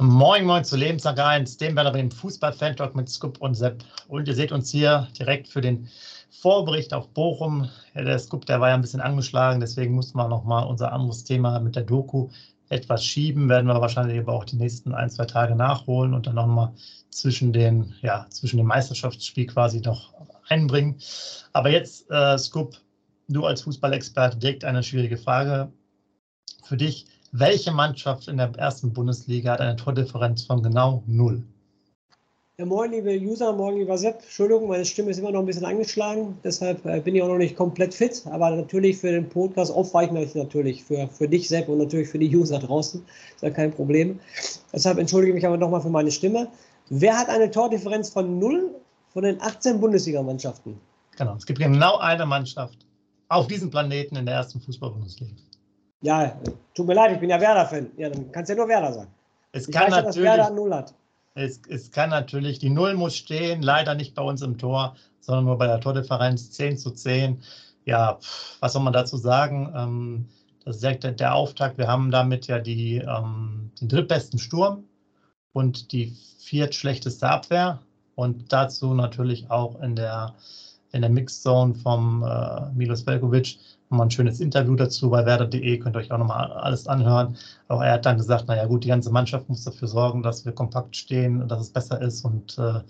Moin, moin zu Lebenslang 1, dem Werder Bremen Fußball-Fan-Talk mit Scoop und Sepp. Und ihr seht uns hier direkt für den Vorbericht auf Bochum. Der Scoop, der war ja ein bisschen angeschlagen, deswegen mussten wir nochmal unser anderes Thema mit der Doku etwas schieben. Werden wir wahrscheinlich aber auch die nächsten ein, zwei Tage nachholen und dann nochmal zwischen ja, zwischen dem Meisterschaftsspiel quasi noch einbringen. Aber jetzt, äh, Scoop, du als Fußballexperte, direkt eine schwierige Frage für dich welche Mannschaft in der ersten Bundesliga hat eine Tordifferenz von genau null? Ja, moin, liebe User, morgen, lieber Sepp. Entschuldigung, meine Stimme ist immer noch ein bisschen angeschlagen, deshalb äh, bin ich auch noch nicht komplett fit. Aber natürlich für den Podcast aufweichen ich natürlich für, für dich, Sepp, und natürlich für die User draußen. Ist ja kein Problem. Deshalb entschuldige ich mich aber nochmal für meine Stimme. Wer hat eine Tordifferenz von null von den 18 Bundesligamannschaften? Genau, es gibt genau eine Mannschaft auf diesem Planeten in der ersten Fußball-Bundesliga. Ja, tut mir leid, ich bin ja Werder-Fan. Ja, dann kannst du ja nur Werder sagen. Es ich kann natürlich, ja, dass Werder Null hat. Es, es, kann natürlich, die Null muss stehen, leider nicht bei uns im Tor, sondern nur bei der Tordifferenz 10 zu 10. Ja, was soll man dazu sagen? Ähm, das ist der, der Auftakt. Wir haben damit ja die, ähm, den drittbesten Sturm und die viertschlechteste Abwehr und dazu natürlich auch in der, in der Mixzone vom äh, Milos Velkovic nochmal ein schönes Interview dazu bei werder.de, könnt ihr euch auch nochmal alles anhören. Auch er hat dann gesagt, naja gut, die ganze Mannschaft muss dafür sorgen, dass wir kompakt stehen und dass es besser ist. Und äh,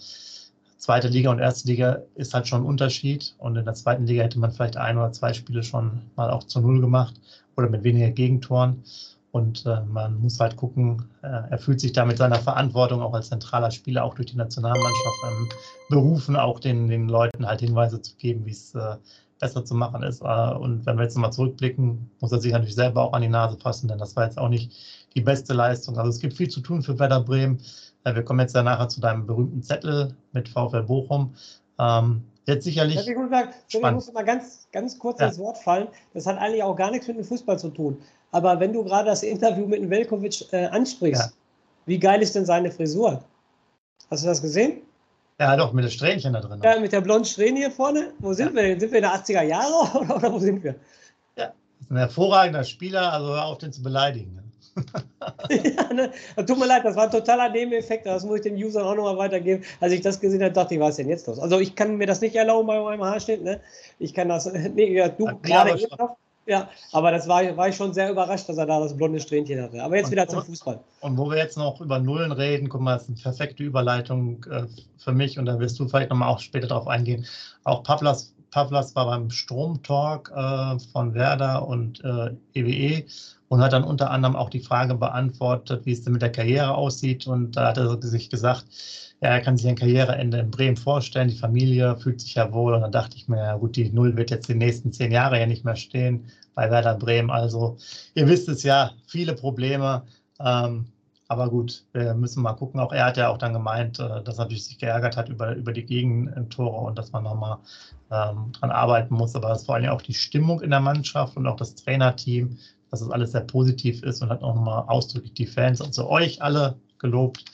zweite Liga und erste Liga ist halt schon ein Unterschied. Und in der zweiten Liga hätte man vielleicht ein oder zwei Spiele schon mal auch zu Null gemacht oder mit weniger Gegentoren. Und äh, man muss halt gucken, äh, er fühlt sich da mit seiner Verantwortung auch als zentraler Spieler, auch durch die Nationalmannschaft ähm, berufen, auch den, den Leuten halt Hinweise zu geben, wie es äh, besser zu machen ist. Äh, und wenn wir jetzt nochmal zurückblicken, muss er sich natürlich selber auch an die Nase fassen, denn das war jetzt auch nicht die beste Leistung. Also es gibt viel zu tun für Werder Bremen. Äh, wir kommen jetzt ja nachher zu deinem berühmten Zettel mit VfL Bochum. Ähm, jetzt sicherlich. Ich muss, mal, ich muss mal ganz, ganz kurz ja. ins Wort fallen. Das hat eigentlich auch gar nichts mit dem Fußball zu tun. Aber wenn du gerade das Interview mit dem Velkovic äh, ansprichst, ja. wie geil ist denn seine Frisur? Hast du das gesehen? Ja, doch, mit den Strähnchen da drin. Ja, mit der blonden Strähne hier vorne. Wo sind ja. wir denn? Sind wir in den 80er Jahren oder, oder wo sind wir? Ja, ein hervorragender Spieler, also hör auf, den zu beleidigen. Ne? ja, ne? Tut mir leid, das war ein totaler Nebeneffekt. Das muss ich den Usern auch nochmal weitergeben. Als ich das gesehen habe, dachte ich, was ist denn jetzt los? Also, ich kann mir das nicht erlauben bei meinem Haarschnitt. Ne? Ich kann das. Nee, ja, du gerade eben noch. Ja, aber das war, war ich schon sehr überrascht, dass er da das blonde Strähnchen hatte. Aber jetzt und, wieder zum Fußball. Und wo wir jetzt noch über Nullen reden, guck mal, das ist eine perfekte Überleitung äh, für mich und da wirst du vielleicht nochmal auch später darauf eingehen. Auch Pavlas, Pavlas war beim Stromtalk äh, von Werder und äh, EWE und hat dann unter anderem auch die Frage beantwortet, wie es denn mit der Karriere aussieht. Und da hat er sich gesagt, ja, er kann sich ein Karriereende in Bremen vorstellen. Die Familie fühlt sich ja wohl. Und dann dachte ich mir, ja gut, die Null wird jetzt die nächsten zehn Jahre ja nicht mehr stehen bei Werder Bremen. Also ihr wisst es ja, viele Probleme. Ähm, aber gut, wir müssen mal gucken. Auch er hat ja auch dann gemeint, äh, dass er sich geärgert hat über, über die Gegentore und dass man nochmal ähm, dran arbeiten muss. Aber es ist vor allem auch die Stimmung in der Mannschaft und auch das Trainerteam, dass es alles sehr positiv ist und hat auch nochmal ausdrücklich die Fans und zu euch alle gelobt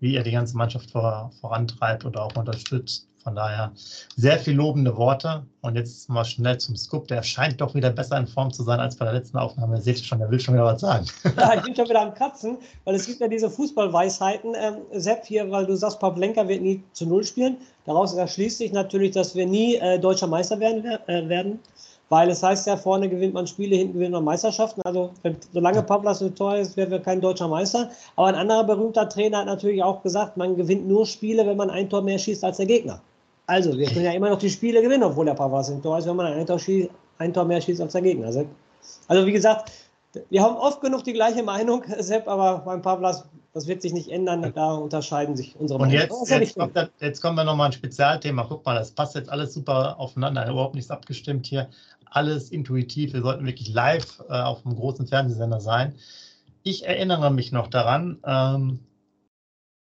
wie er die ganze Mannschaft vor, vorantreibt oder auch unterstützt. Von daher sehr viel lobende Worte. Und jetzt mal schnell zum Scoop. Der scheint doch wieder besser in Form zu sein als bei der letzten Aufnahme. Ihr seht schon, der will schon wieder was sagen. Ja, ich bin schon wieder am Kratzen, weil es gibt ja diese Fußballweisheiten. Ähm, Sepp, hier, weil du sagst, Pavlenka wird nie zu Null spielen. Daraus erschließt sich natürlich, dass wir nie äh, deutscher Meister werden. Äh, werden weil es heißt ja, vorne gewinnt man Spiele, hinten gewinnt man Meisterschaften. Also wenn, solange Pavlas so teuer ist, werden wir kein deutscher Meister. Aber ein anderer berühmter Trainer hat natürlich auch gesagt, man gewinnt nur Spiele, wenn man ein Tor mehr schießt als der Gegner. Also, wir können ja immer noch die Spiele gewinnen, obwohl der Pavas im Tor ist, wenn man ein Tor, schießt, ein Tor mehr schießt als der Gegner. Also, also, wie gesagt, wir haben oft genug die gleiche Meinung, Sepp, aber beim Pavlas, das wird sich nicht ändern. Da unterscheiden sich unsere Meinungen. Und jetzt, jetzt, kommt, jetzt kommen wir nochmal ein Spezialthema. Guck mal, das passt jetzt alles super aufeinander. Überhaupt nichts abgestimmt hier. Alles intuitiv. Wir sollten wirklich live äh, auf einem großen Fernsehsender sein. Ich erinnere mich noch daran, ähm,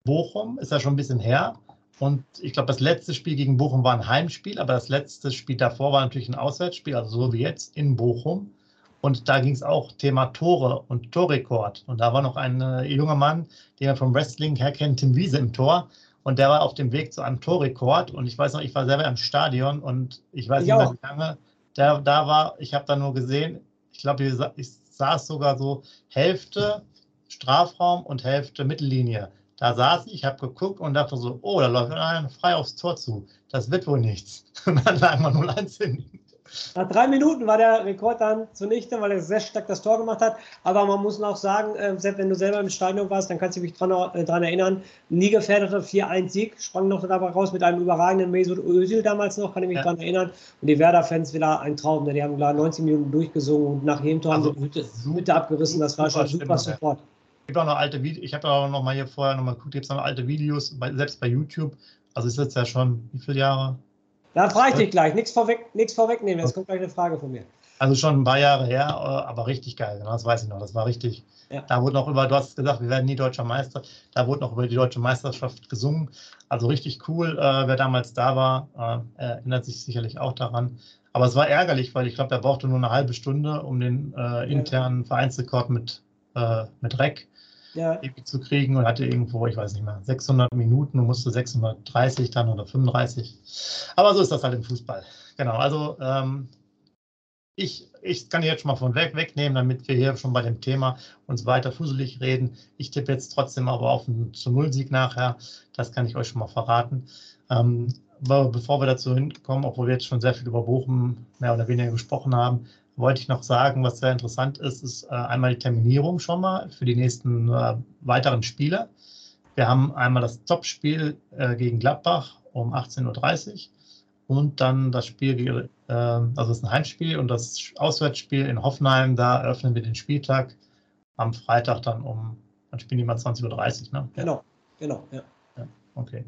Bochum ist ja schon ein bisschen her. Und ich glaube, das letzte Spiel gegen Bochum war ein Heimspiel, aber das letzte Spiel davor war natürlich ein Auswärtsspiel, also so wie jetzt in Bochum. Und da ging es auch Thema Tore und Torrekord. Und da war noch ein äh, junger Mann, den wir vom Wrestling her kennt, Tim Wiese im Tor. Und der war auf dem Weg zu einem Torrekord. Und ich weiß noch, ich war selber im Stadion und ich weiß ich nicht mehr, wie lange der da war. Ich habe da nur gesehen, ich glaube, ich saß sogar so Hälfte Strafraum und Hälfte Mittellinie. Da saß ich, habe geguckt und dachte so, oh, da läuft einer frei aufs Tor zu. Das wird wohl nichts. Und dann lag man 0-1 hin. Nach drei Minuten war der Rekord dann zunichte, weil er sehr stark das Tor gemacht hat. Aber man muss noch sagen, äh, selbst wenn du selber im Stadion warst, dann kannst du dich daran äh, erinnern, nie gefährdeter 4-1-Sieg, sprang noch dabei raus mit einem überragenden Mesut Özil damals noch, kann ich mich ja. daran erinnern. Und die Werder-Fans wieder ein Traum, ne? die haben klar 19 Minuten durchgesungen und nach jedem Tor also, haben sie die Hütte, Hütte abgerissen. Das war schon super Support. Es gibt auch noch alte Videos, ich habe auch noch mal hier vorher noch mal geguckt, gibt es noch alte Videos, bei, selbst bei YouTube. Also ist jetzt ja schon, wie viele Jahre? Da frage ich dich gleich, nichts vorweg, vorwegnehmen, jetzt kommt gleich eine Frage von mir. Also schon ein paar Jahre her, äh, aber richtig geil, genau, das weiß ich noch, das war richtig. Ja. Da wurde noch über, du hast gesagt, wir werden nie deutscher Meister, da wurde noch über die deutsche Meisterschaft gesungen. Also richtig cool, äh, wer damals da war, äh, erinnert sich sicherlich auch daran. Aber es war ärgerlich, weil ich glaube, er brauchte nur eine halbe Stunde, um den äh, internen Vereinsrekord mit, äh, mit REC ja. zu kriegen und hatte irgendwo, ich weiß nicht mehr, 600 Minuten und musste 630 dann oder 35. Aber so ist das halt im Fußball. Genau, also ähm, ich, ich kann jetzt schon mal von weg wegnehmen, damit wir hier schon bei dem Thema uns weiter fuselig reden. Ich tippe jetzt trotzdem aber auf einen zu Null-Sieg nachher. Das kann ich euch schon mal verraten. Ähm, bevor wir dazu hinkommen, obwohl wir jetzt schon sehr viel über Bochum mehr oder weniger gesprochen haben, wollte ich noch sagen, was sehr interessant ist, ist äh, einmal die Terminierung schon mal für die nächsten äh, weiteren Spiele. Wir haben einmal das Topspiel äh, gegen Gladbach um 18.30 Uhr und dann das Spiel, äh, also das ist ein Heimspiel und das Auswärtsspiel in Hoffenheim, da eröffnen wir den Spieltag am Freitag dann um, dann spielen die mal 20.30 Uhr, ne? Genau, genau, ja. Okay.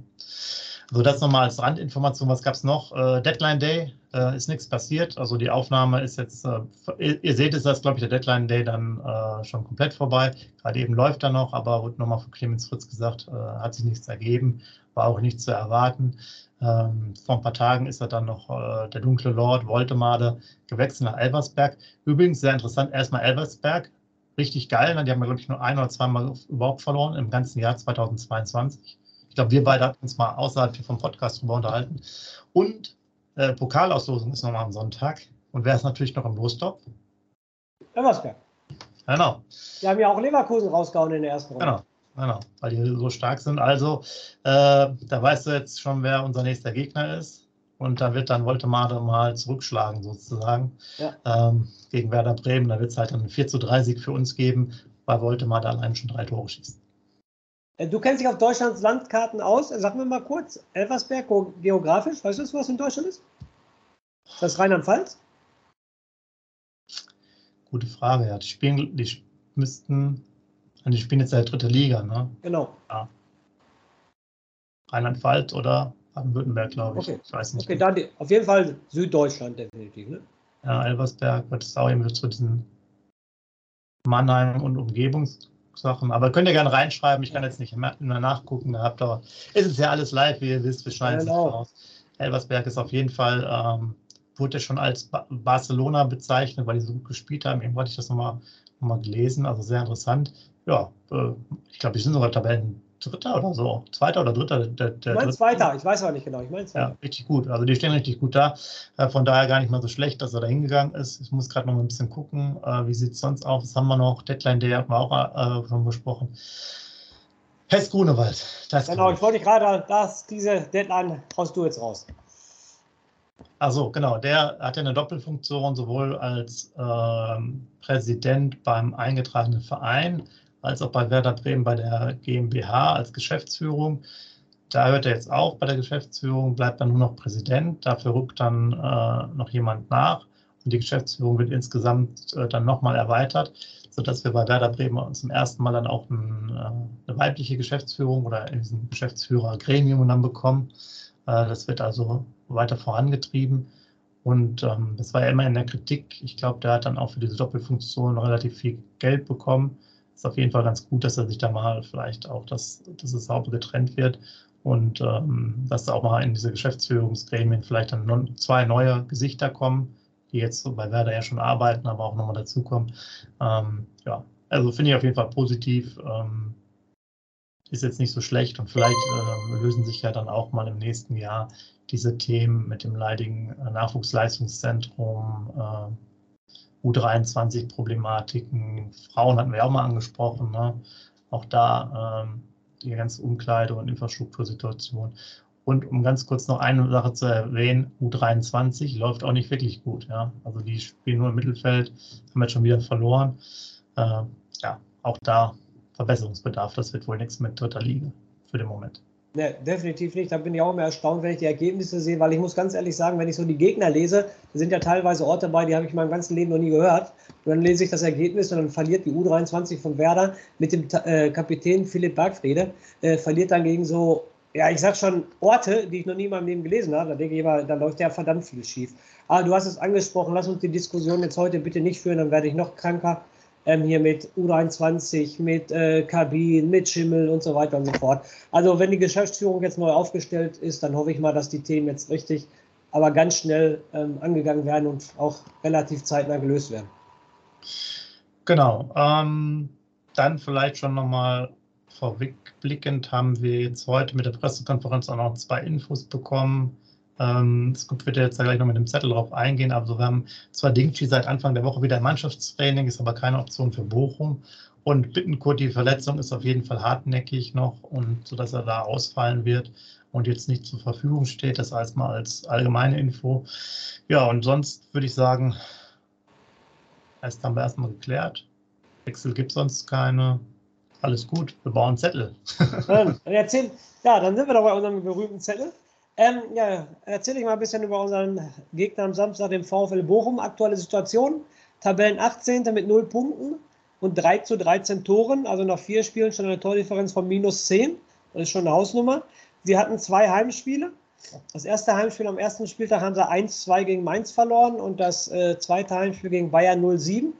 Also das nochmal als Randinformation. Was gab es noch? Äh, Deadline Day äh, ist nichts passiert. Also die Aufnahme ist jetzt, äh, ihr, seht es, dass glaube ich der Deadline Day dann schon komplett vorbei. Gerade eben läuft er noch, aber wurde nochmal von Clemens Fritz gesagt, hat sich nichts ergeben, war auch nichts zu erwarten. Ähm, vor ein paar Tagen ist er dann noch äh, der dunkle Lord Voltemade gewechselt nach Elversberg. Übrigens sehr interessant, erstmal Elversberg, richtig geil. Ne? Die haben, glaube ich, nur ein oder zweimal überhaupt verloren im ganzen Jahr 2022 glaube, wir beide hatten uns mal außerhalb vom Podcast drüber unterhalten. Und äh, Pokalauslosung ist nochmal am Sonntag. Und wer ist natürlich noch im Lostopf? Elversberg. Genau. Die haben ja auch Leverkusen rausgehauen in der ersten Runde. Genau. Genau, weil die so stark sind. Also, äh, da weißt du jetzt schon, wer unser nächster Gegner ist. Und da wird dann Voltemade mal zurückschlagen, sozusagen, ja. ähm, gegen Werder Bremen. Da wird es halt einen 4 zu 3 Sieg für uns geben, weil Voltemade allein schon drei Tore schießt. Äh, du kennst dich auf Deutschlands Landkarten aus. Sag mir mal kurz, Elversberg geografisch, weißt du, was in Deutschland ist? Ist das Rheinland-Pfalz? Gute Frage, ja. Die spielen, die müssten, die spielen jetzt ja dritte Liga, ne? Genau. Ja. Rheinland-Pfalz oder Baden-Württemberg, glaube ich. Okay. Ich weiß nicht. Okay, dann die, auf jeden Fall Süddeutschland definitiv, ne? Ja, Elversberg wird es auch irgendwie zu diesen Mannheim und Umgebungs Sachen. Aber könnt ihr gerne reinschreiben. Ich kann jetzt nicht mehr nachgucken gehabt, aber es ist ja alles live, wie ihr wisst. Wir schneiden es genau. raus. Elversberg ist auf jeden Fall, ähm, wurde ja schon als ba Barcelona bezeichnet, weil die so gut gespielt haben. Irgendwo hatte ich das nochmal noch mal gelesen. Also sehr interessant. Ja, äh, ich glaube, die sind sogar Tabellen Dritter oder so, Zweiter oder Dritter. Der, der ich meine Zweiter, ich weiß aber nicht genau. Ich meine Ja, richtig gut. Also die stehen richtig gut da. Äh, von daher gar nicht mal so schlecht, dass er da hingegangen ist. Ich muss gerade noch mal ein bisschen gucken, äh, wie sieht es sonst aus. Was haben wir noch? Deadline Day hatten wir auch äh, schon besprochen. Hess Grunewald. genau, ich wollte gerade, dass diese Deadline haust du jetzt raus. Also genau, der hat ja eine Doppelfunktion, sowohl als ähm, Präsident beim eingetragenen Verein als auch bei Werder Bremen bei der GmbH als Geschäftsführung. da hört er jetzt auf bei der Geschäftsführung, bleibt dann nur noch Präsident. Dafür rückt dann äh, noch jemand nach. Und die Geschäftsführung wird insgesamt äh, dann nochmal erweitert, sodass wir bei Werder Bremen zum ersten Mal dann auch ein, äh, eine weibliche Geschäftsführung oder in diesem Geschäftsführergremium dann bekommen. Äh, das wird also weiter vorangetrieben. Und ähm, das war ja immer in der Kritik. Ich glaube, der hat dann auch für diese Doppelfunktion relativ viel Geld bekommen. Ist auf jeden Fall ganz gut, dass er sich da mal vielleicht auch, dass, dass es sauber getrennt wird und ähm, dass da auch mal in diese Geschäftsführungsgremien vielleicht dann zwei neue Gesichter kommen, die jetzt so bei Werder ja schon arbeiten, aber auch nochmal dazukommen. Ähm, ja, also finde ich auf jeden Fall positiv. Ähm, ist jetzt nicht so schlecht und vielleicht äh, lösen sich ja dann auch mal im nächsten Jahr diese Themen mit dem leidigen äh, Nachwuchsleistungszentrum, äh, U23-Problematiken, Frauen hatten wir auch mal angesprochen, ne? auch da ähm, die ganze Umkleide- und Infrastruktursituation. Und um ganz kurz noch eine Sache zu erwähnen, U23 läuft auch nicht wirklich gut. Ja? Also die spielen nur im Mittelfeld, haben jetzt schon wieder verloren. Äh, ja, auch da Verbesserungsbedarf. Das wird wohl nichts mit dritter Liga für den Moment. Ne, definitiv nicht. Da bin ich auch immer erstaunt, wenn ich die Ergebnisse sehe, weil ich muss ganz ehrlich sagen, wenn ich so die Gegner lese, da sind ja teilweise Orte dabei, die habe ich in meinem ganzen Leben noch nie gehört. Und dann lese ich das Ergebnis und dann verliert die U23 von Werder mit dem äh, Kapitän Philipp Bergfriede, äh, verliert dann gegen so, ja, ich sag schon Orte, die ich noch nie in meinem Leben gelesen habe. Da denke ich immer, da läuft ja verdammt viel schief. Aber du hast es angesprochen, lass uns die Diskussion jetzt heute bitte nicht führen, dann werde ich noch kranker ähm, hier mit U23, mit äh, Kabin, mit Schimmel und so weiter und so fort. Also wenn die Geschäftsführung jetzt neu aufgestellt ist, dann hoffe ich mal, dass die Themen jetzt richtig, aber ganz schnell ähm, angegangen werden und auch relativ zeitnah gelöst werden. Genau. Ähm, dann vielleicht schon nochmal vorblickend haben wir jetzt heute mit der Pressekonferenz auch noch zwei Infos bekommen ähm, wird jetzt gleich noch mit dem Zettel drauf eingehen, aber wir haben zwar Dingchi seit Anfang der Woche wieder im Mannschaftstraining, ist aber keine Option für Bochum. Und Bittenkurt, die Verletzung ist auf jeden Fall hartnäckig noch und sodass er da ausfallen wird und jetzt nicht zur Verfügung steht. Das heißt mal als allgemeine Info. Ja, und sonst würde ich sagen, erst haben wir erstmal geklärt. Wechsel gibt sonst keine. Alles gut, wir bauen Zettel. ja, dann sind wir doch bei unserem berühmten Zettel. Ähm, ja, erzähle ich mal ein bisschen über unseren Gegner am Samstag, den VfL Bochum. Aktuelle Situation: Tabellen 18. mit 0 Punkten und 3 zu 13 Toren. Also nach vier Spielen schon eine Tordifferenz von minus 10. Das ist schon eine Hausnummer. Sie hatten zwei Heimspiele. Das erste Heimspiel am ersten Spieltag haben sie 1-2 gegen Mainz verloren und das äh, zweite Heimspiel gegen Bayern 0-7.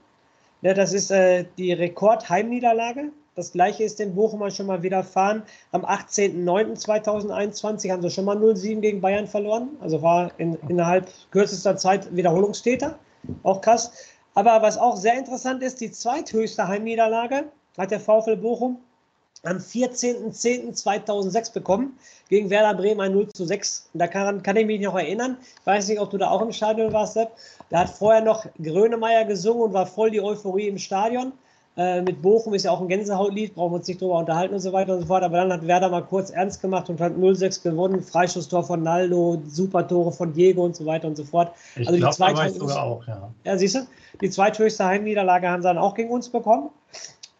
Ja, das ist äh, die Rekordheimniederlage das gleiche ist den Bochumer schon mal widerfahren. Am 18.09.2021 haben sie schon mal 0-7 gegen Bayern verloren. Also war in, innerhalb kürzester Zeit Wiederholungstäter. Auch krass. Aber was auch sehr interessant ist, die zweithöchste Heimniederlage hat der VfL Bochum am 14.10.2006 bekommen gegen Werder Bremen ein 0 zu 6. da kann, kann, ich mich noch erinnern. Ich weiß nicht, ob du da auch im Stadion warst, Sepp. Da hat vorher noch Grönemeyer gesungen und war voll die Euphorie im Stadion. Äh, mit Bochum ist ja auch ein Gänsehautlied, brauchen wir uns nicht drüber unterhalten und so weiter und so fort. Aber dann hat Werder mal kurz ernst gemacht und hat 0-6 gewonnen. Freischusstor von Naldo, Supertore von Diego und so weiter und so fort. Ich also glaub, die zweithöchste auch, ja. Ja, siehst du, die zweithöchste Heimniederlage haben sie dann auch gegen uns bekommen.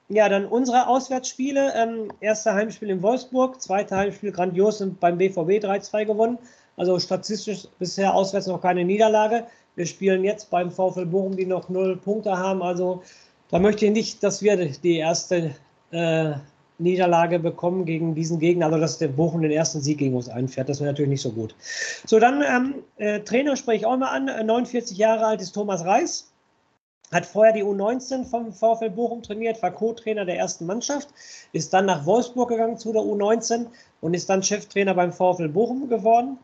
Ja, dann unsere Auswärtsspiele. Ähm, erster Heimspiel in Wolfsburg, zweiter Heimspiel grandios und beim BVB 3-2 gewonnen. Also statistisch bisher auswärts noch keine Niederlage. Wir spielen jetzt beim VfL Bochum, die noch null Punkte haben. Also da möchte ich nicht, dass wir die erste äh, Niederlage bekommen gegen diesen Gegner, also dass der Bochum den ersten Sieg gegen uns einfährt. Das wäre natürlich nicht so gut. So, dann ähm, äh, Trainer spreche ich auch mal an. 49 Jahre alt ist Thomas Reis. Hat vorher die U19 vom VfL Bochum trainiert, war Co-Trainer der ersten Mannschaft, ist dann nach Wolfsburg gegangen zu der U19 und ist dann Cheftrainer beim VfL Bochum geworden.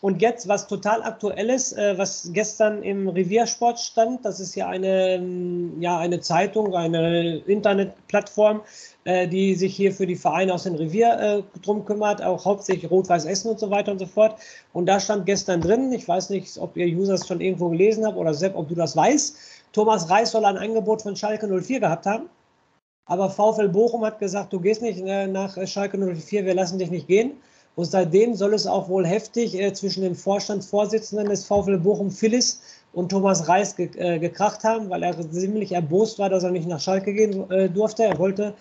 Und jetzt, was total aktuelles, äh, was gestern im Reviersport stand, das ist ja eine, ähm, ja, eine Zeitung, eine Internetplattform, äh, die sich hier für die Vereine aus dem Revier äh, drum kümmert, auch hauptsächlich Rot-Weiß Essen und so weiter und so fort. Und da stand gestern drin, ich weiß nicht, ob ihr Users schon irgendwo gelesen habt oder Sepp, ob du das weißt, Thomas Reis soll ein Angebot von Schalke 04 gehabt haben. Aber VfL Bochum hat gesagt, du gehst nicht äh, nach Schalke 04, wir lassen dich nicht gehen. Und seitdem soll es auch wohl heftig äh, zwischen dem Vorstandsvorsitzenden des VfL Bochum, Phyllis, und Thomas Reis ge äh, gekracht haben, weil er ziemlich erbost war, dass er nicht nach Schalke gehen äh, durfte. Er wollte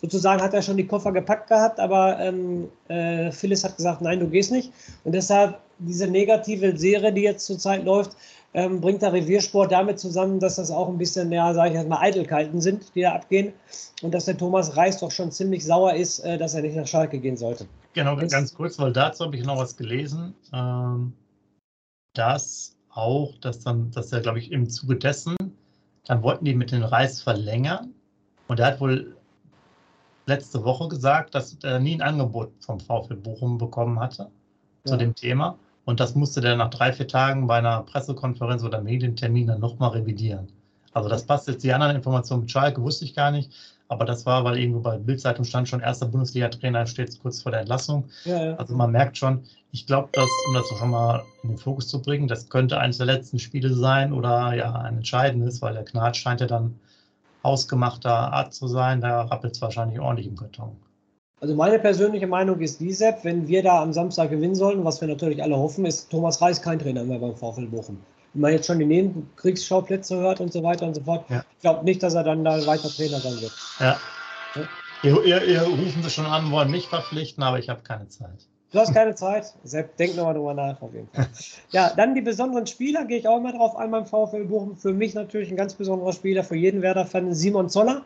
sozusagen hat er schon die Koffer gepackt gehabt, aber ähm, äh, Phyllis hat gesagt, nein, du gehst nicht. Und deshalb diese negative Serie, die jetzt zurzeit läuft, ähm, bringt der Reviersport damit zusammen, dass das auch ein bisschen, ja, sage ich jetzt mal, Eitelkeiten sind, die da abgehen. Und dass der Thomas Reis doch schon ziemlich sauer ist, äh, dass er nicht nach Schalke gehen sollte. Genau, Jetzt, ganz kurz, weil dazu habe ich noch was gelesen, ähm, dass auch, dass dann, dass er, glaube ich, im Zuge dessen, dann wollten die mit dem Reis verlängern. Und er hat wohl letzte Woche gesagt, dass er nie ein Angebot vom VfL Bochum bekommen hatte ja. zu dem Thema. Und das musste der nach drei, vier Tagen bei einer Pressekonferenz oder Medientermin dann nochmal revidieren. Also das passt jetzt die anderen Informationen mit Schalke, wusste ich gar nicht. Aber das war, weil irgendwo bei Bildzeitung stand schon, erster Bundesliga-Trainer steht kurz vor der Entlassung. Ja, ja. Also man merkt schon, ich glaube, dass, um das schon mal in den Fokus zu bringen, das könnte eines der letzten Spiele sein oder ja ein entscheidendes, weil der Knat scheint ja dann ausgemachter Art zu sein. Da rappelt es wahrscheinlich ordentlich im Karton. Also meine persönliche Meinung ist die, Sepp, wenn wir da am Samstag gewinnen sollten, was wir natürlich alle hoffen, ist Thomas Reis kein Trainer mehr beim VfL Bochum. Wenn man jetzt schon die Nebenkriegsschauplätze hört und so weiter und so fort, ja. ich glaube nicht, dass er dann da weiter Trainer sein wird. Ja. ja. Ihr, ihr, ihr, rufen Sie schon an, wollen mich verpflichten, aber ich habe keine Zeit. Du hast keine Zeit? Sepp, denk nochmal drüber nach, auf jeden Fall. Ja, dann die besonderen Spieler, gehe ich auch immer drauf ein beim VfL Bochum. Für mich natürlich ein ganz besonderer Spieler, für jeden Werder-Fan, Simon Zoller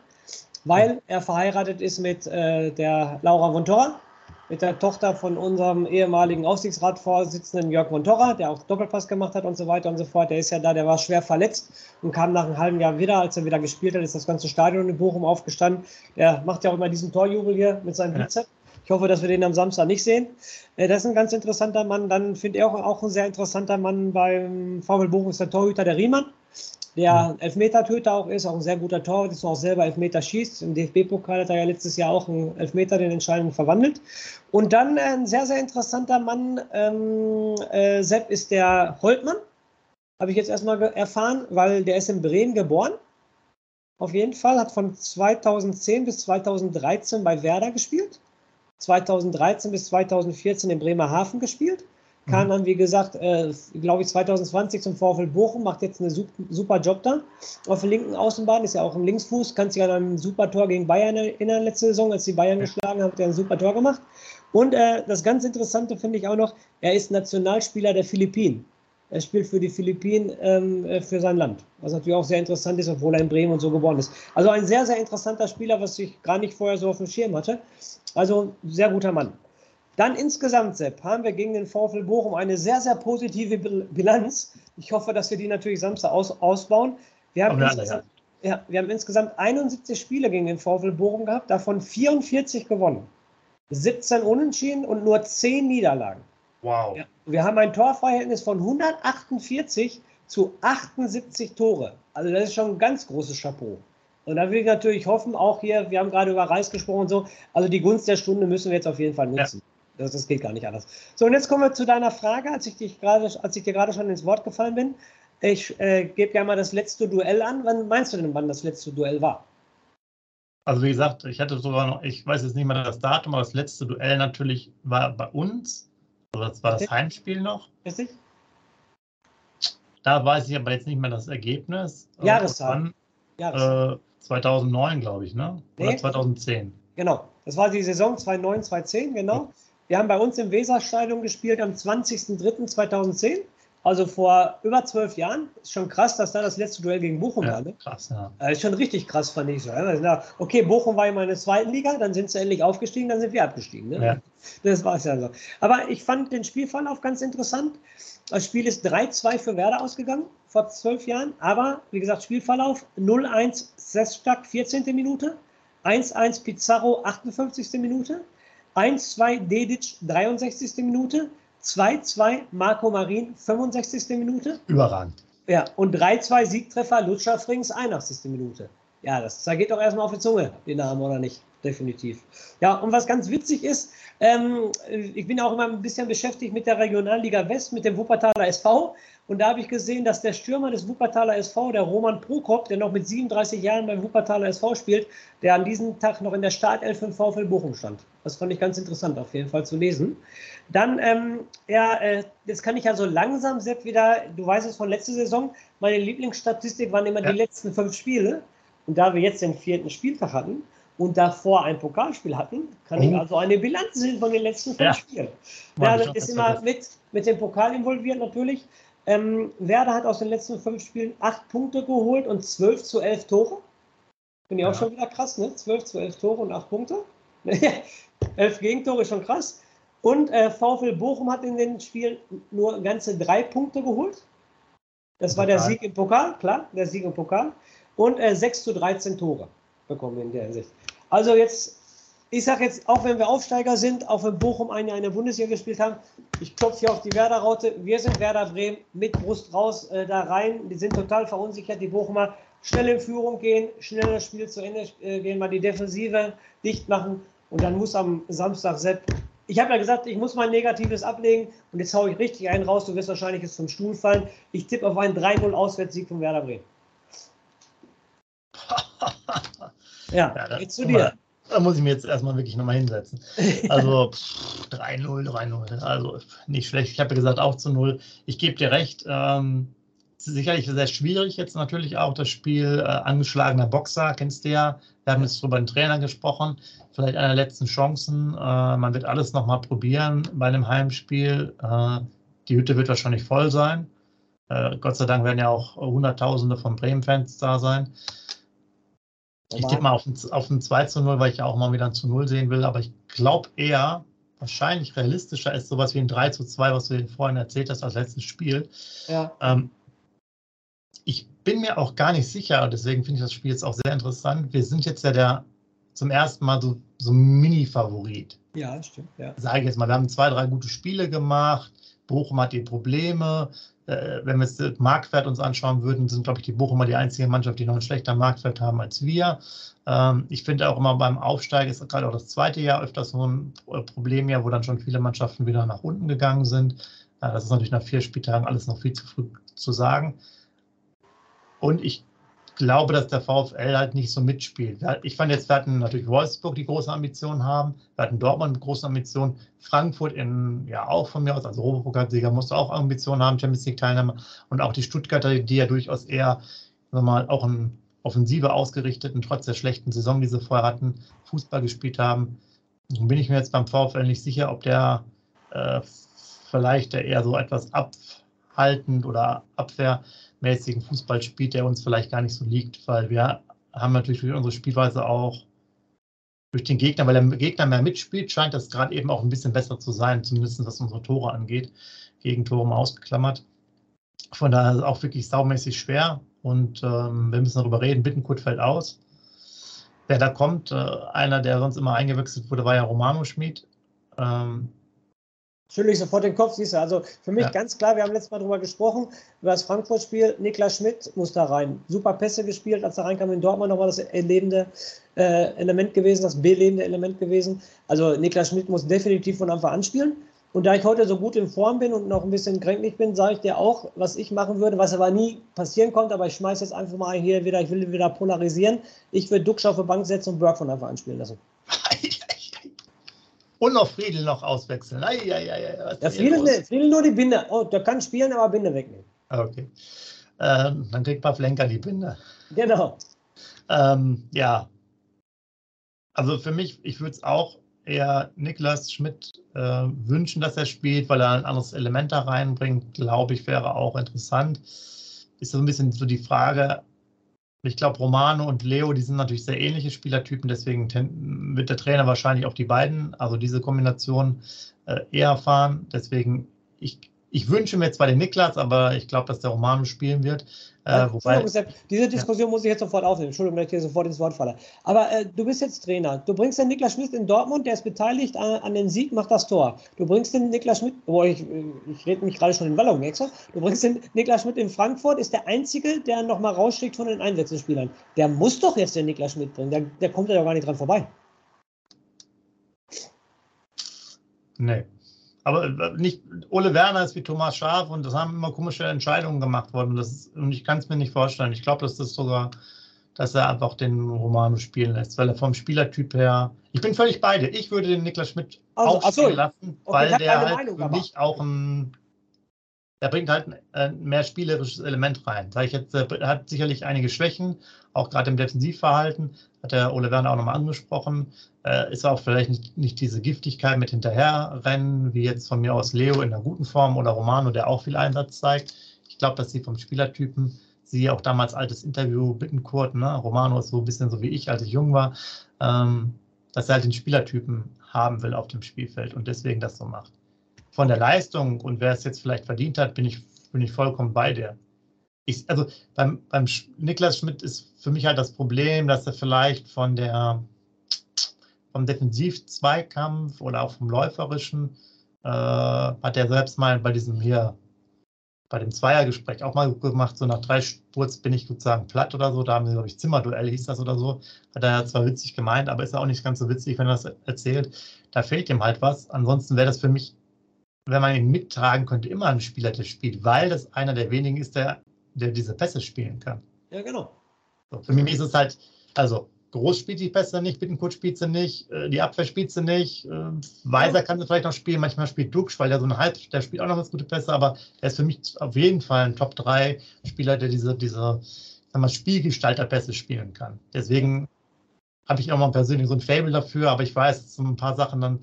weil er verheiratet ist mit äh, der Laura Vontora, mit der Tochter von unserem ehemaligen Aufsichtsratsvorsitzenden Jörg Vontora, der auch Doppelpass gemacht hat und so weiter und so fort. Der ist ja da, der war schwer verletzt und kam nach einem halben Jahr wieder. Als er wieder gespielt hat, ist das ganze Stadion in Bochum aufgestanden. Der macht ja auch immer diesen Torjubel hier mit seinem Bizep. Ich hoffe, dass wir den am Samstag nicht sehen. Äh, das ist ein ganz interessanter Mann. Dann finde ich auch, auch ein sehr interessanter Mann beim VfL Bochum ist der Torhüter der Riemann der Elfmetertöter auch ist, auch ein sehr guter Torwart, ist auch selber Elfmeter schießt. Im DFB-Pokal hat er ja letztes Jahr auch einen Elfmeter den entscheidenden verwandelt. Und dann ein sehr, sehr interessanter Mann, ähm, äh, Sepp, ist der Holtmann. Habe ich jetzt erstmal erfahren, weil der ist in Bremen geboren. Auf jeden Fall, hat von 2010 bis 2013 bei Werder gespielt. 2013 bis 2014 in Bremerhaven gespielt Kam mhm. dann, wie gesagt, äh, glaube ich, 2020 zum VfL Bochum, macht jetzt einen super, Job da. Auf der linken Außenbahn ist ja auch im Linksfuß, kann sich an einem super Tor gegen Bayern erinnern letzte Saison, als die Bayern geschlagen haben, hat er ein super Tor gemacht. Und äh, das ganz Interessante finde ich auch noch, er ist Nationalspieler der Philippinen. Er spielt für die Philippinen ähm, äh, für sein Land, was natürlich auch sehr interessant ist, obwohl er in Bremen und so geboren ist. Also ein sehr, sehr interessanter Spieler, was ich gar nicht vorher so auf dem Schirm hatte. Also sehr guter Mann. Dann insgesamt, Sepp, haben wir gegen den VfL Bochum eine sehr, sehr positive Bilanz. Ich hoffe, dass wir die natürlich Samstag aus, ausbauen. Wir haben, insgesamt, ja, wir haben insgesamt 71 Spiele gegen den VfL Bochum gehabt, davon 44 gewonnen, 17 Unentschieden und nur 10 Niederlagen. Wow. Ja, wir haben ein Torverhältnis von 148 zu 78 Tore. Also das ist schon ein ganz großes Chapeau. Und da will ich natürlich hoffen, auch hier, wir haben gerade über Reis gesprochen und so, also die Gunst der Stunde müssen wir jetzt auf jeden Fall nutzen. Ja. Das, das geht gar nicht anders. So, und jetzt kommen wir zu deiner Frage, als ich, dich grade, als ich dir gerade schon ins Wort gefallen bin. Ich äh, gebe ja mal das letzte Duell an. Wann meinst du denn, wann das letzte Duell war? Also wie gesagt, ich hatte sogar noch, ich weiß jetzt nicht mehr das Datum, aber das letzte Duell natürlich war bei uns. Also das war das Heimspiel noch. Richtig? Da weiß ich aber jetzt nicht mehr das Ergebnis. Jahreszahl. Äh, 2009, glaube ich, ne? Oder nee. 2010. Genau. Das war die Saison 2009, 2010, genau. Wir haben bei uns im Weserstadion gespielt am 20.03.2010, also vor über zwölf Jahren. Ist schon krass, dass da das letzte Duell gegen Bochum ja, war. Ne? Krass, ja. Das ist schon richtig krass, fand ich so. Okay, Bochum war in der zweiten Liga, dann sind sie endlich aufgestiegen, dann sind wir abgestiegen. Ne? Ja. Das war es ja so. Aber ich fand den Spielverlauf ganz interessant. Das Spiel ist 3-2 für Werder ausgegangen vor zwölf Jahren, aber wie gesagt, Spielverlauf 0-1 Sestak, 14. Minute, 1-1 Pizarro, 58. Minute. 1-2 Dedic, 63. Minute. 2-2 Marco Marin, 65. Minute. Überragend. Ja, und 3-2 Siegtreffer Lutscher Frings, 81. Minute. Ja, das, geht doch erstmal auf die Zunge, die Namen, oder nicht? Definitiv. Ja, und was ganz witzig ist, ähm, ich bin auch immer ein bisschen beschäftigt mit der Regionalliga West, mit dem Wuppertaler SV. Und da habe ich gesehen, dass der Stürmer des Wuppertaler SV, der Roman Prokop, der noch mit 37 Jahren beim Wuppertaler SV spielt, der an diesem Tag noch in der Startelf im VfL Bochum stand. Das fand ich ganz interessant, auf jeden Fall zu lesen. Dann, ähm, ja, äh, jetzt kann ich ja so langsam, Sepp, wieder, du weißt es von letzter Saison, meine Lieblingsstatistik waren immer ja. die letzten fünf Spiele. Und da wir jetzt den vierten Spieltag hatten, und davor ein Pokalspiel hatten, kann oh. ich also eine Bilanz sehen von den letzten fünf ja. Spielen. Werder ist immer mit, mit dem Pokal involviert natürlich. Ähm, Werder hat aus den letzten fünf Spielen acht Punkte geholt und zwölf zu elf Tore. Finde ich auch ja. schon wieder krass, ne? Zwölf zu elf Tore und acht Punkte. elf Gegentore ist schon krass. Und äh, VfL Bochum hat in den Spielen nur ganze drei Punkte geholt. Das war der Sieg im Pokal, klar, der Sieg im Pokal. Und äh, 6 zu 13 Tore bekommen in der Hinsicht. Also jetzt, ich sage jetzt, auch wenn wir Aufsteiger sind, auch wenn Bochum ein Jahr in der Bundesliga gespielt haben, ich klopfe hier auf die Werder-Raute. Wir sind Werder Bremen mit Brust raus äh, da rein. Die sind total verunsichert, die Bochumer. Schnell in Führung gehen, schnell das Spiel zu Ende äh, gehen, mal die Defensive dicht machen. Und dann muss am Samstag Sepp ich habe ja gesagt, ich muss mein Negatives ablegen und jetzt haue ich richtig einen raus. Du wirst wahrscheinlich jetzt zum Stuhl fallen. Ich tippe auf einen 3-0 Auswärtssieg von Werder Bremen. ja, ja jetzt zu dir. Mal, da muss ich mir jetzt erstmal wirklich nochmal hinsetzen. Also 3-0, 3-0. Also nicht schlecht. Ich habe ja gesagt, auch zu 0. Ich gebe dir recht. Ähm, sicherlich sehr schwierig jetzt natürlich auch das Spiel äh, angeschlagener Boxer, kennst du ja. Wir haben jetzt über den Trainer gesprochen. Vielleicht einer letzten Chancen. Äh, man wird alles nochmal probieren bei einem Heimspiel. Äh, die Hütte wird wahrscheinlich voll sein. Äh, Gott sei Dank werden ja auch Hunderttausende von Bremen-Fans da sein. Ich tippe mal auf ein, auf ein 2 zu 0, weil ich ja auch mal wieder ein zu 0 sehen will. Aber ich glaube eher, wahrscheinlich realistischer ist sowas wie ein 3 zu 2, was du vorhin erzählt hast als letztes Spiel. Ja. Ähm, ich bin mir auch gar nicht sicher, deswegen finde ich das Spiel jetzt auch sehr interessant. Wir sind jetzt ja der zum ersten Mal so, so Mini-Favorit. Ja, stimmt. Ja. Sage ich jetzt mal, wir haben zwei, drei gute Spiele gemacht. Bochum hat die Probleme. Äh, wenn wir jetzt das Marktwert uns anschauen würden, sind, glaube ich, die Bochumer die einzige Mannschaft, die noch einen schlechteren Marktwert haben als wir. Ähm, ich finde auch immer beim Aufsteigen ist gerade auch das zweite Jahr öfters so ein Problem, ja, wo dann schon viele Mannschaften wieder nach unten gegangen sind. Äh, das ist natürlich nach vier Spieltagen alles noch viel zu früh zu sagen. Und ich glaube, dass der VfL halt nicht so mitspielt. Ich fand jetzt, wir hatten natürlich Wolfsburg, die große Ambitionen haben. Wir hatten Dortmund mit großen Ambitionen. Frankfurt in, ja, auch von mir aus, also Europapokalsieger, musste auch Ambitionen haben, Champions League Teilnahme. Und auch die Stuttgarter, die ja durchaus eher, sagen wir mal, auch in Offensive ausgerichtet und trotz der schlechten Saison, die sie vorher hatten, Fußball gespielt haben. Bin ich mir jetzt beim VfL nicht sicher, ob der äh, vielleicht eher so etwas abhaltend oder Abwehr mäßigen Fußball spielt, der uns vielleicht gar nicht so liegt, weil wir haben natürlich durch unsere Spielweise auch durch den Gegner, weil der Gegner mehr mitspielt, scheint das gerade eben auch ein bisschen besser zu sein, zumindest was unsere Tore angeht. Gegentore mal ausgeklammert. Von daher ist es auch wirklich saumäßig schwer und ähm, wir müssen darüber reden. Bittenkurt fällt aus. Wer da kommt, äh, einer, der sonst immer eingewechselt wurde, war ja Romano Schmid. Ähm, schüttle ich sofort den Kopf, siehst du. Also für mich ja. ganz klar, wir haben letztes Mal darüber gesprochen, über das Frankfurt-Spiel. Niklas Schmidt muss da rein. Super Pässe gespielt, als er reinkam in Dortmund nochmal das erlebende äh, Element gewesen, das belebende Element gewesen. Also Niklas Schmidt muss definitiv von Anfang an spielen. Und da ich heute so gut in Form bin und noch ein bisschen kränklich bin, sage ich dir auch, was ich machen würde, was aber nie passieren konnte. Aber ich schmeiße jetzt einfach mal hier wieder, ich will wieder polarisieren. Ich würde Duxch auf die Bank setzen und Burke von Anfang an spielen lassen. Und noch Friedel noch auswechseln. Ei, ei, ei, ja, Friedel, ne, Friedel nur die Binde. Oh, der kann spielen, aber Binde wegnehmen. Okay. Ähm, dann kriegt Pavlenka die Binde. Genau. Ähm, ja. Also für mich, ich würde es auch eher Niklas Schmidt äh, wünschen, dass er spielt, weil er ein anderes Element da reinbringt. Glaube ich, wäre auch interessant. Ist so ein bisschen so die Frage, ich glaube, Romano und Leo, die sind natürlich sehr ähnliche Spielertypen, deswegen wird der Trainer wahrscheinlich auf die beiden, also diese Kombination, äh, eher fahren. Deswegen, ich, ich wünsche mir zwar den Niklas, aber ich glaube, dass der Romano spielen wird. Äh, wobei, diese Diskussion ja. muss ich jetzt sofort aufnehmen. Entschuldigung, wenn ich hier sofort ins Wort falle. Aber äh, du bist jetzt Trainer. Du bringst den Niklas Schmidt in Dortmund, der ist beteiligt an, an dem Sieg, macht das Tor. Du bringst den Niklas Schmidt, wo ich, ich rede mich gerade schon in Wallung extra. Du bringst den Niklas Schmidt in Frankfurt, ist der Einzige, der nochmal rausschlägt von den Einwechselspielern. Der muss doch jetzt den Niklas Schmidt bringen. Der, der kommt ja gar nicht dran vorbei. Nee. Aber äh, nicht, Ole Werner ist wie Thomas Schaaf und das haben immer komische Entscheidungen gemacht worden. Ist, und ich kann es mir nicht vorstellen. Ich glaube, dass das sogar, dass er einfach den Romano spielen lässt, weil er vom Spielertyp her. Ich bin völlig beide. Ich würde den Niklas Schmidt also, auch spielen lassen, okay, weil der halt Meinung, für mich auch ein er bringt halt ein mehr spielerisches Element rein. Sag ich jetzt, er hat sicherlich einige Schwächen, auch gerade im Defensivverhalten, hat der Ole Werner auch nochmal angesprochen. Äh, ist auch vielleicht nicht, nicht, diese Giftigkeit mit hinterherrennen, wie jetzt von mir aus Leo in einer guten Form oder Romano, der auch viel Einsatz zeigt. Ich glaube, dass sie vom Spielertypen, sie auch damals altes Interview, Bittenkurt, ne? Romano ist so ein bisschen so wie ich, als ich jung war, ähm, dass er halt den Spielertypen haben will auf dem Spielfeld und deswegen das so macht von der Leistung und wer es jetzt vielleicht verdient hat, bin ich, bin ich vollkommen bei dir. Ich, also beim, beim Niklas Schmidt ist für mich halt das Problem, dass er vielleicht von der vom Defensiv-Zweikampf oder auch vom Läuferischen äh, hat er selbst mal bei diesem hier, bei dem Zweiergespräch auch mal gemacht, so nach drei Spurz bin ich sozusagen platt oder so, da haben sie, glaube ich, Zimmerduell hieß das oder so, hat er zwar witzig gemeint, aber ist auch nicht ganz so witzig, wenn er das erzählt. Da fehlt ihm halt was. Ansonsten wäre das für mich wenn man ihn mittragen könnte, immer ein Spieler, der spielt, weil das einer der wenigen ist, der, der diese Pässe spielen kann. Ja, genau. So, für mich ist es halt, also Groß spielt die Pässe nicht, Bittenkurt spielt sie nicht, äh, die Abwehr spielt sie nicht, äh, Weiser ja. kann sie vielleicht noch spielen, manchmal spielt Dux, weil der so ein Halb, der spielt auch noch ganz gute Pässe, aber er ist für mich auf jeden Fall ein Top-3-Spieler, der diese, diese Spielgestalter-Pässe spielen kann. Deswegen habe ich auch mal persönlich so ein Fable dafür, aber ich weiß, dass so ein paar Sachen dann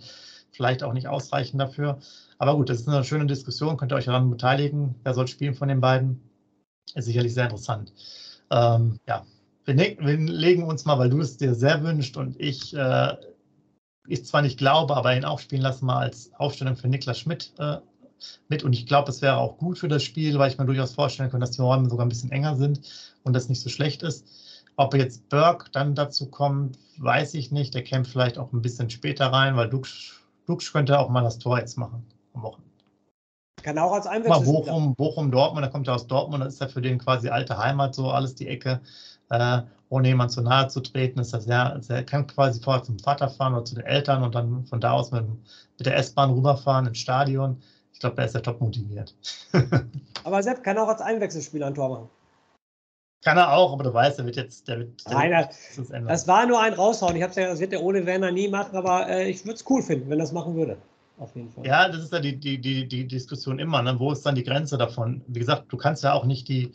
vielleicht auch nicht ausreichen dafür. Aber gut, das ist eine schöne Diskussion, könnt ihr euch daran beteiligen. Wer soll spielen von den beiden? Ist sicherlich sehr interessant. Ähm, ja, wir, ne wir, legen uns mal, weil du es dir sehr wünscht und ich, äh, ich zwar nicht glaube, aber ihn auch spielen lassen, mal als Aufstellung für Niklas Schmidt äh, mit. Und ich glaube, es wäre auch gut für das Spiel, weil ich mir durchaus vorstellen kann, dass die Räume sogar ein bisschen enger sind und das nicht so schlecht ist. Ob jetzt Burke dann dazu kommt, weiß ich nicht. Der kämpft vielleicht auch ein bisschen später rein, weil Dux, Dux könnte auch mal das Tor jetzt machen am Wochenende. Kann auch als Einwechsel. Bochum, Bochum, Dortmund, da kommt er aus Dortmund, das ist ja für den quasi alte Heimat, so alles die Ecke. Äh, ohne jemand zu nahe zu treten, ist das sehr, sehr, kann quasi vorher zum Vater fahren oder zu den Eltern und dann von da aus mit, mit der S-Bahn rüberfahren ins Stadion. Ich glaube, da ist er top motiviert. aber Sepp kann auch als Einwechselspieler ein Tor machen. Kann er auch, aber du weißt, der wird jetzt. Der wird, der Nein, das, das, war nur ein Raushauen. Ich habe ja, das wird der Ole Werner nie machen, aber äh, ich würde es cool finden, wenn das machen würde auf jeden Fall. Ja, das ist ja die, die, die, die Diskussion immer. Ne? Wo ist dann die Grenze davon? Wie gesagt, du kannst ja auch nicht die,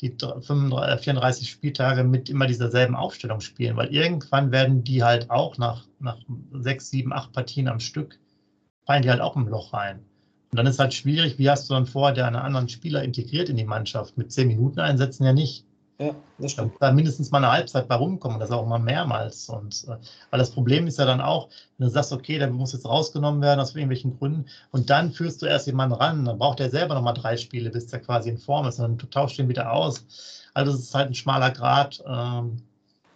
die 35, 34 äh, Spieltage mit immer dieser Aufstellung spielen, weil irgendwann werden die halt auch nach, nach sechs, sieben, acht Partien am Stück, fallen die halt auch im Loch rein. Und dann ist halt schwierig, wie hast du dann vorher der einen anderen Spieler integriert in die Mannschaft? Mit zehn Minuten einsetzen ja nicht. Ja, das stimmt. Da mindestens mal eine Halbzeit bei rumkommen, das auch mal mehrmals. Und äh, weil das Problem ist ja dann auch, wenn du sagst, okay, der muss jetzt rausgenommen werden aus irgendwelchen Gründen und dann führst du erst jemanden ran, dann braucht er selber nochmal drei Spiele, bis der quasi in Form ist und dann tauscht ihn wieder aus. Also es ist halt ein schmaler Grad, ähm,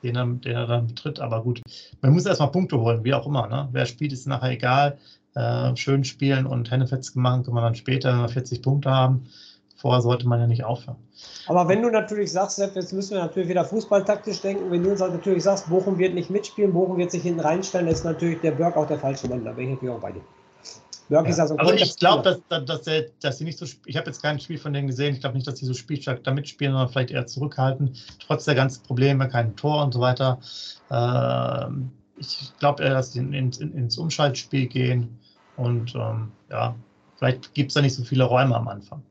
den, er, den er dann betritt. Aber gut, man muss erstmal Punkte holen, wie auch immer. Ne? Wer spielt, ist nachher egal. Äh, schön spielen und Hennefetzen machen kann man dann später, wenn wir 40 Punkte haben vorher sollte man ja nicht aufhören. Aber wenn du natürlich sagst, jetzt müssen wir natürlich wieder fußballtaktisch denken, wenn du uns natürlich sagst, Bochum wird nicht mitspielen, Bochum wird sich hinten reinstellen, ist natürlich der Berg auch der falsche Mann. Da bin ich natürlich auch bei dir. Ja. also Aber ich glaube, dass, dass, dass, dass sie nicht so, ich habe jetzt kein Spiel von denen gesehen, ich glaube nicht, dass die so spielstark da mitspielen, sondern vielleicht eher zurückhalten, trotz der ganzen Probleme, kein Tor und so weiter. Ähm, ich glaube eher, dass sie in, in, ins Umschaltspiel gehen und ähm, ja, vielleicht gibt es da nicht so viele Räume am Anfang.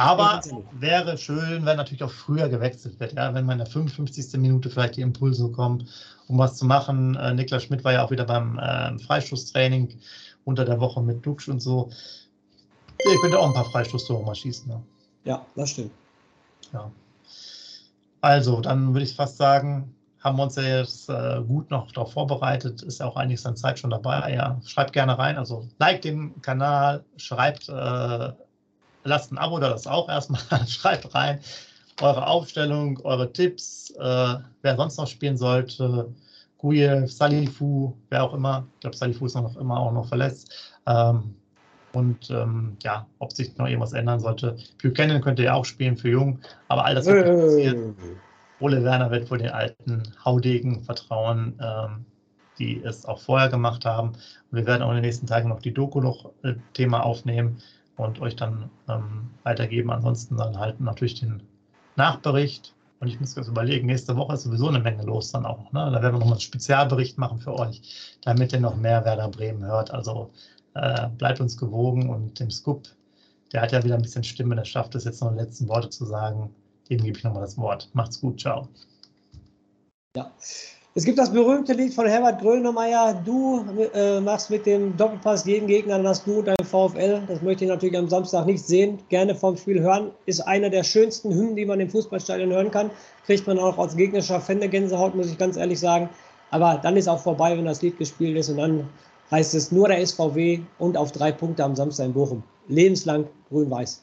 Aber wäre schön, wenn natürlich auch früher gewechselt wird. Ja? Wenn man in der 55. Minute vielleicht die Impulse kommen, um was zu machen. Äh, Niklas Schmidt war ja auch wieder beim äh, Freischusstraining unter der Woche mit Duxch und so. Ihr könnt auch ein paar Freistoßtore mal schießen. Ne? Ja, das stimmt. Ja. Also, dann würde ich fast sagen, haben wir uns ja jetzt äh, gut noch darauf vorbereitet. Ist ja auch einiges an Zeit schon dabei. Ja, schreibt gerne rein. Also, like den Kanal, schreibt äh, lasst ein Abo da, das auch erstmal. Schreibt rein eure Aufstellung, eure Tipps, äh, wer sonst noch spielen sollte. Guyev, Salifu, wer auch immer. Ich glaube, Salifu ist noch immer auch noch verletzt. Ähm, und ähm, ja, ob sich noch irgendwas ändern sollte. Buchanan könnte ja auch spielen für Jung, aber all das wird passieren. Ole Werner wird wohl den alten Haudegen vertrauen, ähm, die es auch vorher gemacht haben. wir werden auch in den nächsten Tagen noch die Doku noch äh, Thema aufnehmen und euch dann ähm, weitergeben. Ansonsten dann halt natürlich den Nachbericht. Und ich muss jetzt überlegen, nächste Woche ist sowieso eine Menge los dann auch. Ne? Da werden wir nochmal einen Spezialbericht machen für euch, damit ihr noch mehr Werder Bremen hört. Also äh, bleibt uns gewogen und dem Scoop der hat ja wieder ein bisschen Stimme, der schafft es jetzt noch die letzten Worte zu sagen. Dem gebe ich nochmal das Wort. Macht's gut, ciao. Ja. Es gibt das berühmte Lied von Herbert Grönemeyer. Du äh, machst mit dem Doppelpass jeden Gegner das du dein VfL. Das möchte ich natürlich am Samstag nicht sehen. Gerne vom Spiel hören. Ist einer der schönsten Hymnen, die man im Fußballstadion hören kann. Kriegt man auch als gegnerischer Fan eine Gänsehaut, muss ich ganz ehrlich sagen. Aber dann ist auch vorbei, wenn das Lied gespielt ist. Und dann heißt es nur der SVW und auf drei Punkte am Samstag in Bochum. Lebenslang grün-weiß.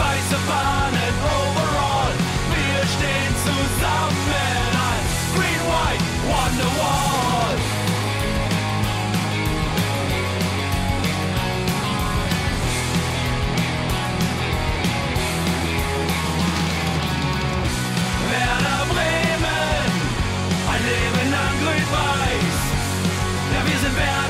grün-weiße Fahnen overall. Wir stehen zusammen als Green-White Wonderwall. Werder Bremen, ein Leben lang grün-weiß. Ja, wir sind Werder